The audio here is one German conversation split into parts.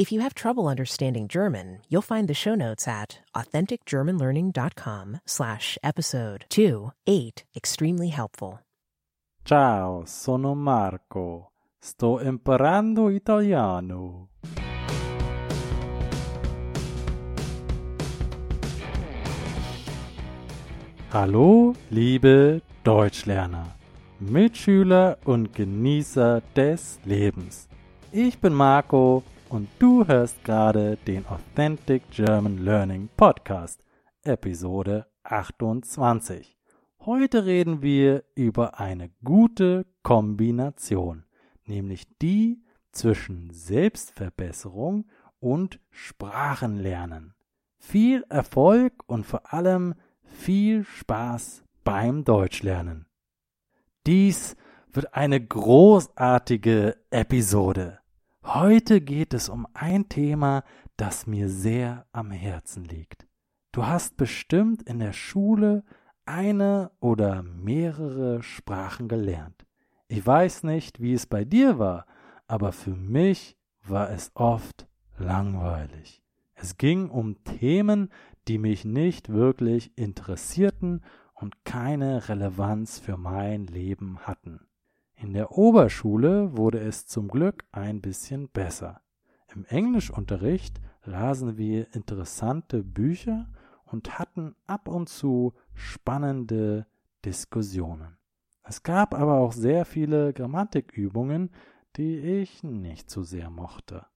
If you have trouble understanding German, you'll find the show notes at authenticgermanlearning.com slash episode 28 extremely helpful. Ciao, sono Marco. Sto imparando italiano. Hallo, liebe Deutschlerner, Mitschüler und Genießer des Lebens. Ich bin Marco und du hörst gerade den Authentic German Learning Podcast, Episode 28. Heute reden wir über eine gute Kombination, nämlich die zwischen Selbstverbesserung und Sprachenlernen. Viel Erfolg und vor allem viel Spaß beim Deutschlernen. Dies wird eine großartige Episode. Heute geht es um ein Thema, das mir sehr am Herzen liegt. Du hast bestimmt in der Schule eine oder mehrere Sprachen gelernt. Ich weiß nicht, wie es bei dir war, aber für mich war es oft langweilig. Es ging um Themen, die mich nicht wirklich interessierten und keine Relevanz für mein Leben hatten. In der Oberschule wurde es zum Glück ein bisschen besser. Im Englischunterricht lasen wir interessante Bücher und hatten ab und zu spannende Diskussionen. Es gab aber auch sehr viele Grammatikübungen, die ich nicht so sehr mochte.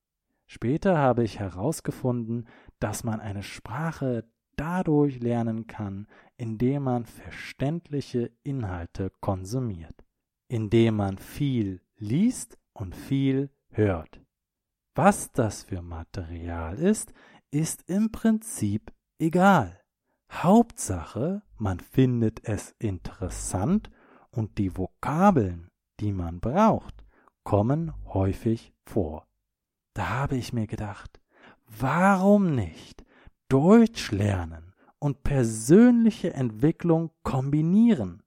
Später habe ich herausgefunden, dass man eine Sprache dadurch lernen kann, indem man verständliche Inhalte konsumiert, indem man viel liest und viel hört. Was das für Material ist, ist im Prinzip egal. Hauptsache, man findet es interessant und die Vokabeln, die man braucht, kommen häufig vor. Da habe ich mir gedacht, warum nicht Deutsch lernen und persönliche Entwicklung kombinieren,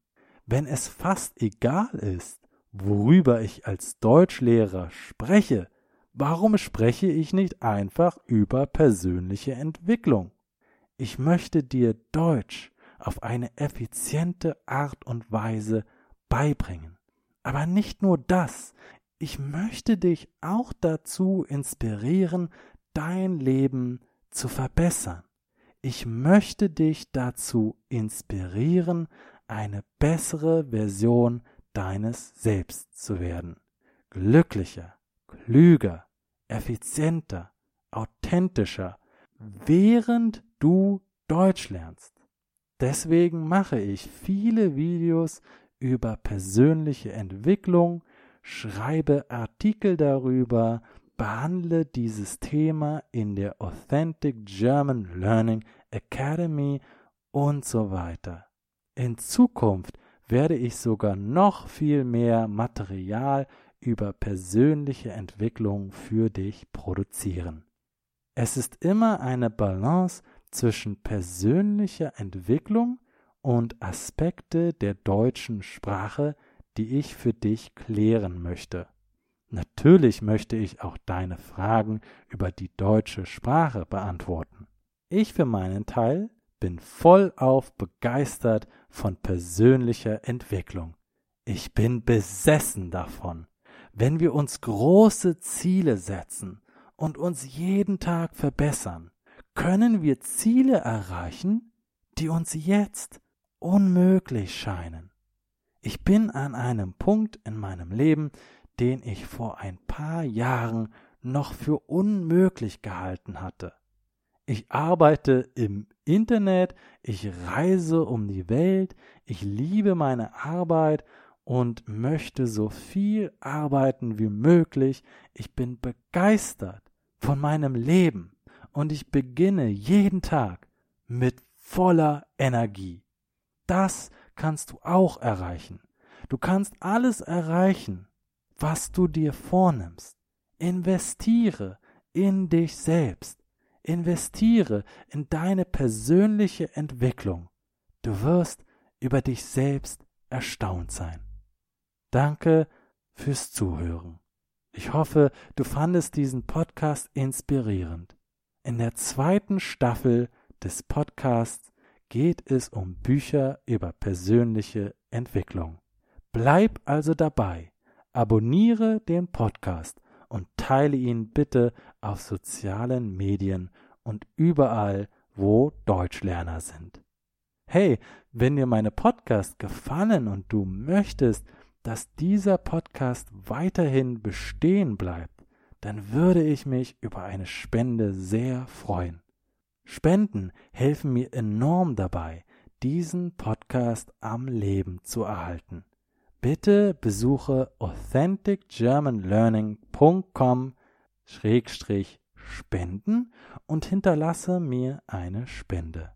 wenn es fast egal ist, worüber ich als Deutschlehrer spreche, warum spreche ich nicht einfach über persönliche Entwicklung? Ich möchte dir Deutsch auf eine effiziente Art und Weise beibringen. Aber nicht nur das, ich möchte dich auch dazu inspirieren, dein Leben zu verbessern. Ich möchte dich dazu inspirieren, eine bessere Version deines Selbst zu werden. Glücklicher, klüger, effizienter, authentischer, während du Deutsch lernst. Deswegen mache ich viele Videos über persönliche Entwicklung, schreibe Artikel darüber, behandle dieses Thema in der Authentic German Learning Academy und so weiter. In Zukunft werde ich sogar noch viel mehr Material über persönliche Entwicklung für dich produzieren. Es ist immer eine Balance zwischen persönlicher Entwicklung und Aspekte der deutschen Sprache, die ich für dich klären möchte. Natürlich möchte ich auch deine Fragen über die deutsche Sprache beantworten. Ich für meinen Teil bin vollauf begeistert von persönlicher Entwicklung. Ich bin besessen davon. Wenn wir uns große Ziele setzen und uns jeden Tag verbessern, können wir Ziele erreichen, die uns jetzt unmöglich scheinen. Ich bin an einem Punkt in meinem Leben, den ich vor ein paar Jahren noch für unmöglich gehalten hatte. Ich arbeite im Internet, ich reise um die Welt, ich liebe meine Arbeit und möchte so viel arbeiten wie möglich. Ich bin begeistert von meinem Leben und ich beginne jeden Tag mit voller Energie. Das kannst du auch erreichen. Du kannst alles erreichen, was du dir vornimmst. Investiere in dich selbst. Investiere in deine persönliche Entwicklung. Du wirst über dich selbst erstaunt sein. Danke fürs Zuhören. Ich hoffe, du fandest diesen Podcast inspirierend. In der zweiten Staffel des Podcasts geht es um Bücher über persönliche Entwicklung. Bleib also dabei, abonniere den Podcast und teile ihn bitte auf sozialen Medien und überall, wo Deutschlerner sind. Hey, wenn dir meine Podcast gefallen und du möchtest, dass dieser Podcast weiterhin bestehen bleibt, dann würde ich mich über eine Spende sehr freuen. Spenden helfen mir enorm dabei, diesen Podcast am Leben zu erhalten. Bitte besuche authenticgermanlearning.com spenden und hinterlasse mir eine Spende.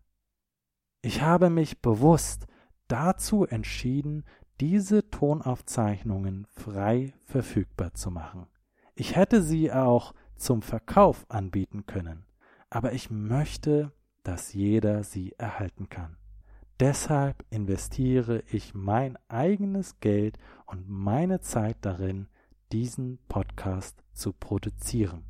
Ich habe mich bewusst dazu entschieden, diese Tonaufzeichnungen frei verfügbar zu machen. Ich hätte sie auch zum Verkauf anbieten können, aber ich möchte, dass jeder sie erhalten kann. Deshalb investiere ich mein eigenes Geld und meine Zeit darin, diesen Podcast zu produzieren.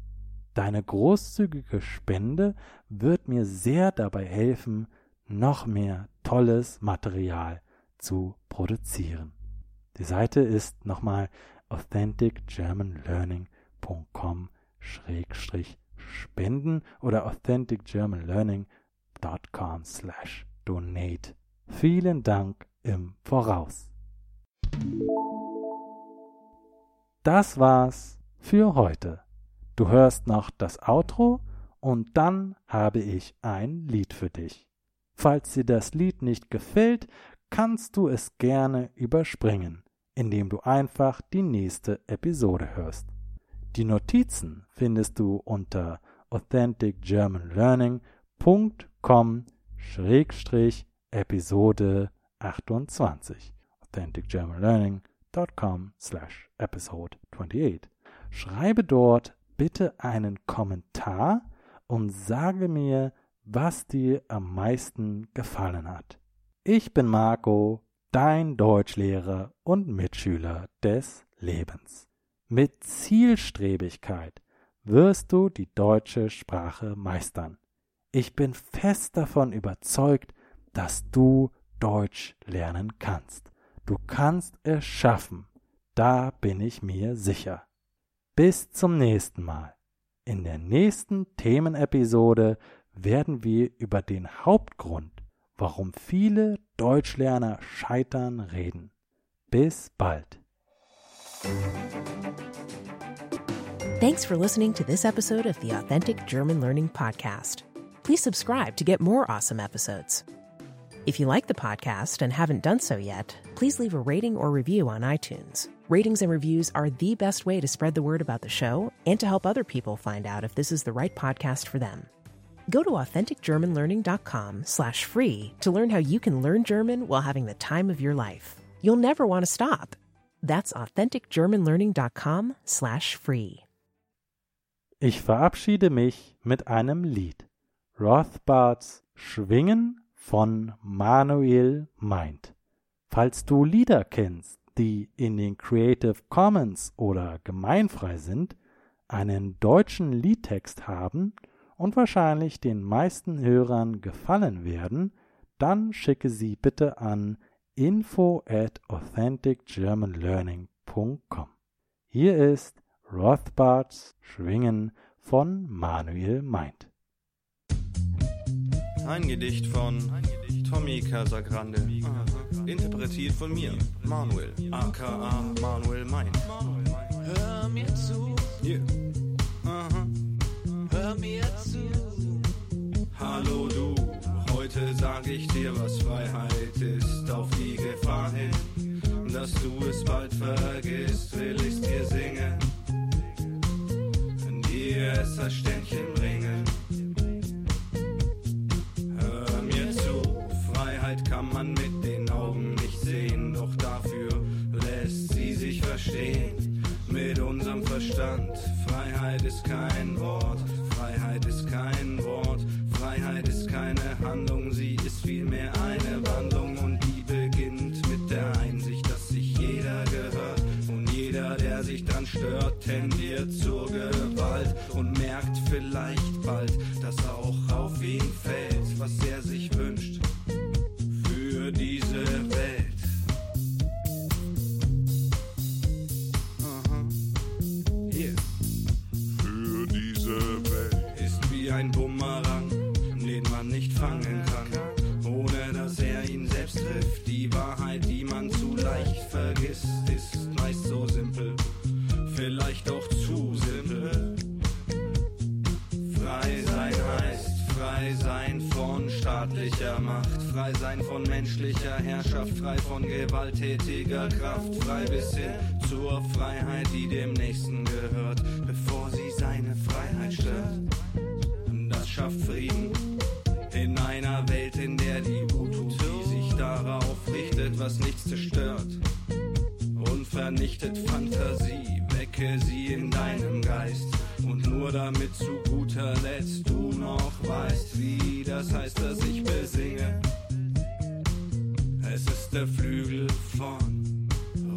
Deine großzügige Spende wird mir sehr dabei helfen, noch mehr tolles Material zu produzieren. Die Seite ist nochmal authenticgermanlearning.com spenden oder authenticgermanlearning.com slash donate. Vielen Dank im Voraus. Das war's für heute. Du hörst noch das Outro und dann habe ich ein Lied für dich. Falls dir das Lied nicht gefällt, kannst du es gerne überspringen, indem du einfach die nächste Episode hörst. Die Notizen findest du unter authenticgermanlearning.com Episode 28 authenticgermanlearning.com slash episode 28 Schreibe dort bitte einen Kommentar und sage mir, was dir am meisten gefallen hat. Ich bin Marco, dein Deutschlehrer und Mitschüler des Lebens. Mit Zielstrebigkeit wirst du die deutsche Sprache meistern. Ich bin fest davon überzeugt, dass du Deutsch lernen kannst. Du kannst es schaffen. Da bin ich mir sicher. Bis zum nächsten Mal. In der nächsten Themenepisode werden wir über den Hauptgrund, warum viele Deutschlerner scheitern, reden. Bis bald. Thanks for listening to this episode of the Authentic German Learning Podcast. Please subscribe to get more awesome episodes. If you like the podcast and haven't done so yet, please leave a rating or review on iTunes. Ratings and reviews are the best way to spread the word about the show and to help other people find out if this is the right podcast for them. Go to authenticgermanlearning.com slash free to learn how you can learn German while having the time of your life. You'll never want to stop. That's authenticgermanlearning.com slash free. Ich verabschiede mich mit einem Lied. Rothbards Schwingen von Manuel Meint. Falls du Lieder kennst, die in den Creative Commons oder gemeinfrei sind, einen deutschen Liedtext haben und wahrscheinlich den meisten Hörern gefallen werden, dann schicke sie bitte an info at authenticgermanlearning.com. Hier ist Rothbards Schwingen von Manuel Meint. Ein Gedicht von Tommy Casagrande. Interpretiert von mir, Manuel, aka Manuel Meint. Hör mir zu. Yeah. Aha. Hör mir zu. Hallo du, heute sag ich dir, was Freiheit ist, auf die Gefahr hin, dass du es bald vergisst, will ich's dir singen, dir es das den Augen nicht sehen, doch dafür lässt sie sich verstehen. Mit unserem Verstand, Freiheit ist kein Wort, Freiheit ist kein Wort, Freiheit ist keine Handlung, sie ist vielmehr eine Wandlung und die beginnt mit der Einsicht, dass sich jeder gehört und jeder, der sich dran stört, tendiert vielleicht bald, dass auch frei sein von menschlicher Herrschaft, frei von gewalttätiger Kraft, frei bis hin zur Freiheit, die dem Nächsten gehört, bevor sie seine Freiheit stört. Das schafft Frieden in einer Welt, in der die Utopie sich darauf richtet, was nichts zerstört und vernichtet Fantasie. Wecke sie in deinem Geist und nur damit zu guter Letzt du noch weißt, wie das heißt, dass ich der Flügel von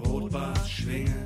Rotbart schwingen.